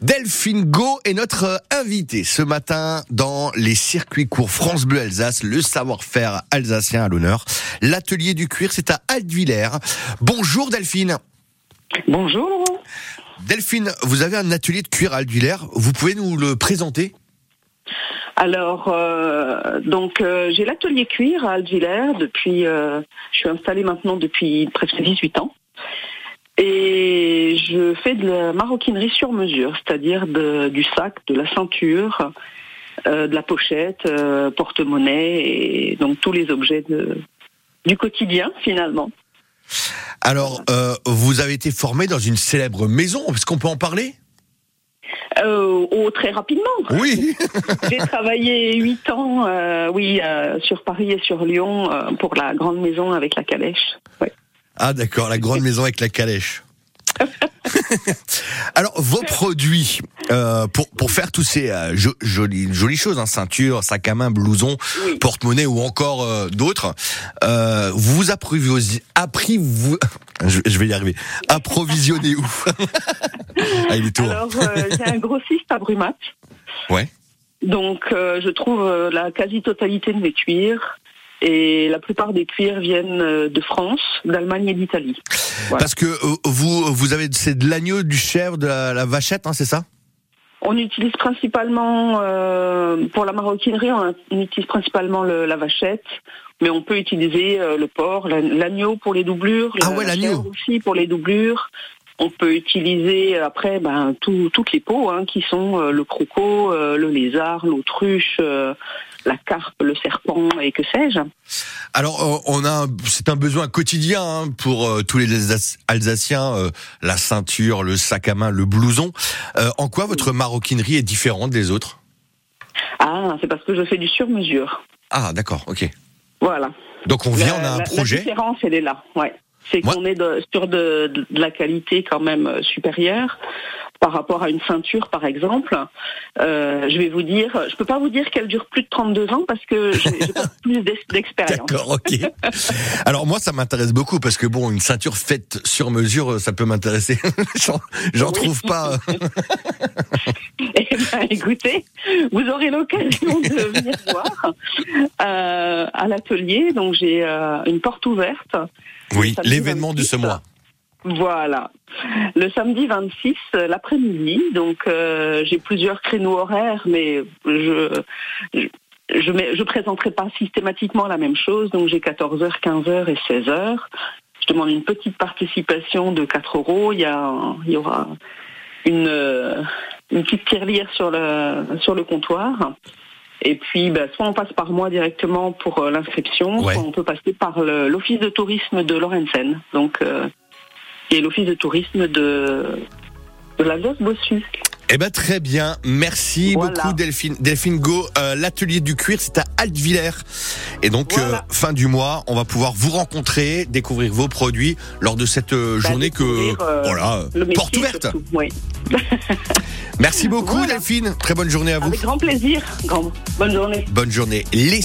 Delphine Go est notre invitée ce matin dans les circuits courts France Bleu Alsace, le savoir-faire alsacien à l'honneur. L'atelier du cuir, c'est à Altwiller. Bonjour Delphine. Bonjour. Delphine, vous avez un atelier de cuir à Altwiller. Vous pouvez nous le présenter? Alors, euh, donc euh, j'ai l'atelier cuir à Altvillers depuis, euh, je suis installée maintenant depuis presque 18 ans. Je fais de la maroquinerie sur mesure, c'est-à-dire du sac, de la ceinture, euh, de la pochette, euh, porte-monnaie et donc tous les objets de, du quotidien finalement. Alors, euh, vous avez été formé dans une célèbre maison. Est-ce qu'on peut en parler? Euh, oh, très rapidement. Oui. J'ai travaillé huit ans, euh, oui, euh, sur Paris et sur Lyon pour la grande maison avec la calèche. Ouais. Ah d'accord, la grande maison avec la calèche. Alors vos produits euh, pour pour faire tous ces euh, jo- jolies jolies choses, hein, ceinture, sac à main, blouson, Oui. porte-monnaie ou encore euh, d'autres, vous vous approvisionnez, appris vous, je, je vais y arriver, approvisionnez où Ah il est. Alors, j'ai un grossiste à Brumat. Ouais. Donc, je trouve la quasi-totalité de mes cuirs. Et la plupart des cuirs viennent euh, de France, d'Allemagne et d'Italie. Voilà. Parce que euh, vous vous avez c'est de l'agneau, du chèvre, de la, la vachette, hein, c'est ça? On utilise principalement, euh, pour la maroquinerie, on, utilise principalement le- la vachette, mais on peut utiliser euh, le porc, la- l'agneau pour les doublures, Ah la- ouais, la l'agneau. aussi pour les doublures. On peut utiliser après ben, tout- toutes les peaux hein, qui sont euh, le croco, le lézard, l'autruche, euh, la carpe, le serpent et que sais-je. Alors, euh, on a, c'est un besoin quotidien hein, pour euh, tous les Alsac- Alsaciens, euh, la ceinture, le sac à main, le blouson. Euh, en quoi votre maroquinerie est différente des autres? Ah, c'est parce que je fais du sur-mesure. Ah, d'accord, ok. Voilà. Donc on vient, on a La- un la- projet. La différence, elle est là. Ouais. C'est qu'on est de- sur de, de la qualité quand même supérieure par rapport à une ceinture, par exemple. Euh, je vais vous dire, je peux pas vous dire qu'elle dure plus de 32 ans parce que j'ai pas plus d'ex- d'expérience. D'accord, ok. Alors moi, ça m'intéresse beaucoup parce que bon, une ceinture faite sur mesure, ça peut m'intéresser. J'en- Oui. trouve pas. Eh ben, écoutez, vous aurez l'occasion de venir voir euh, à l'atelier. Donc j'ai euh, une porte ouverte. Oui, l'événement de ce 26. mois. Voilà. Le samedi 26, euh, l'après-midi. Donc, euh, j'ai plusieurs créneaux horaires, mais je je je présenterai pas systématiquement la même chose. Donc, j'ai 14h, 15h et 16h. Je demande une petite participation de 4 euros. Il y, a, il y aura une, euh, une petite tirelire sur le, sur le comptoir. Et puis, bah, soit on passe par moi directement pour l'inscription, Ouais. soit on peut passer par l'office de tourisme de Lorenzen. Donc, euh, qui est l'office de tourisme de, de l'Alsace Bossu. Eh ben très bien, merci Voilà. beaucoup Delphine. Delphine Go, euh, l'atelier du cuir, c'est à Altvillers. Et donc Voilà. euh, fin du mois, on va pouvoir vous rencontrer, découvrir vos produits lors de cette euh, Bah, journée que voilà, porte ouverte. surtout. Oui. Merci beaucoup Voilà. Delphine, très bonne journée à vous. Avec grand plaisir. Grand- Bonne journée. Bonne journée. Les